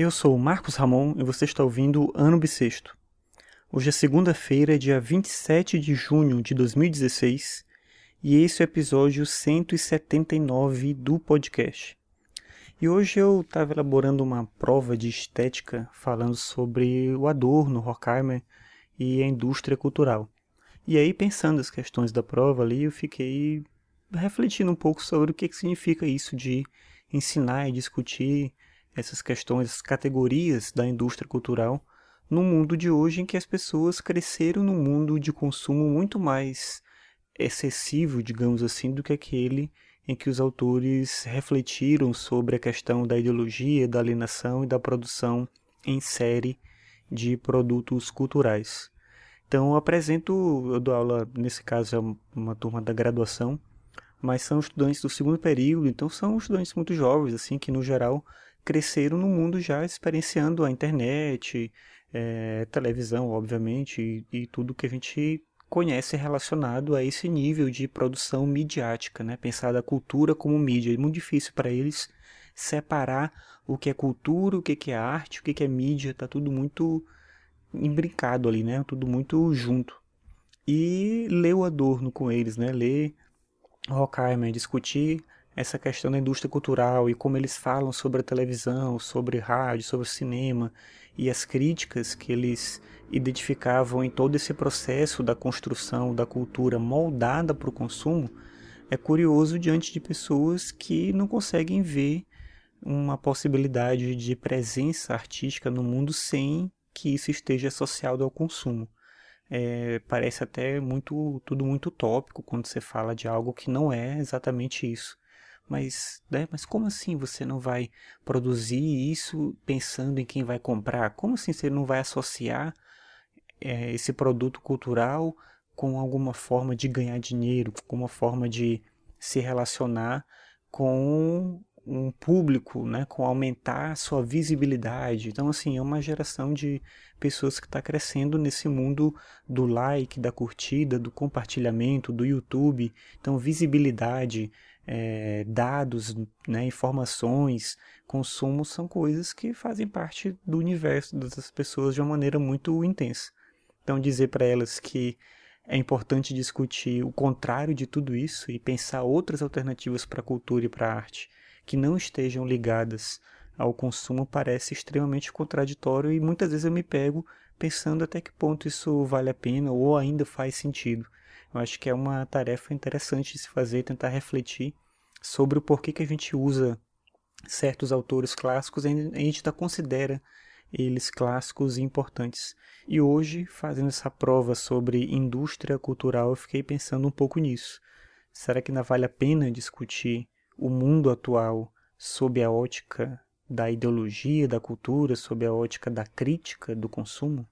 Eu sou o Marcos Ramon e você está ouvindo Ano Bissexto. Hoje é segunda-feira, dia 27 de junho de 2016, e esse é o episódio 179 do podcast. E hoje eu estava elaborando uma prova de estética falando sobre o Adorno, Horkheimer e a indústria cultural. E aí, pensando as questões da prova ali, eu fiquei refletindo um pouco sobre o que, que significa isso de ensinar e discutir essas questões, essas categorias da indústria cultural no mundo de hoje em que as pessoas cresceram num mundo de consumo muito mais excessivo, digamos assim, do que aquele em que os autores refletiram sobre a questão da ideologia, da alienação e da produção em série de produtos culturais. Então, eu apresento, eu dou aula, nesse caso, é uma turma da graduação, mas são estudantes do segundo período, então são estudantes muito jovens, assim, que no geral cresceram no mundo já experienciando a internet, é, televisão, obviamente, e, e, tudo que a gente conhece relacionado a esse nível de produção midiática, né? Pensar da cultura como mídia. É muito difícil para eles separar o que é cultura, o que é arte, o que é mídia, tá tudo muito imbricado ali, né? Tudo muito junto. E ler o Adorno com eles, né? Ler Horkheimer, discutir essa questão da indústria cultural e como eles falam sobre a televisão, sobre rádio, sobre o cinema e as críticas que eles identificavam em todo esse processo da construção da cultura moldada para o consumo, é curioso diante de pessoas que não conseguem ver uma possibilidade de presença artística no mundo sem que isso esteja associado ao consumo. É, parece até muito tudo muito utópico quando você fala de algo que não é exatamente isso. Mas, né, mas como assim você não vai produzir isso pensando em quem vai comprar? Como assim você não vai associar é, esse produto cultural com alguma forma de ganhar dinheiro, com uma forma de se relacionar com um público, né, com aumentar a sua visibilidade. Então, assim, é uma geração de pessoas que está crescendo nesse mundo do like, da curtida, do compartilhamento, do YouTube. Então, visibilidade, é, dados, né, informações, consumo são coisas que fazem parte do universo das pessoas de uma maneira muito intensa. Então, dizer para elas que é importante discutir o contrário de tudo isso e pensar outras alternativas para a cultura e para a arte que não estejam ligadas ao consumo parece extremamente contraditório e muitas vezes eu me pego pensando até que ponto isso vale a pena ou ainda faz sentido. Eu acho que é uma tarefa interessante de se fazer, tentar refletir sobre o porquê que a gente usa certos autores clássicos e a gente ainda considera eles clássicos e importantes. E hoje, fazendo essa prova sobre indústria cultural, eu fiquei pensando um pouco nisso. Será que ainda vale a pena discutir o mundo atual sob a ótica da ideologia, da cultura, sob a ótica da crítica do consumo?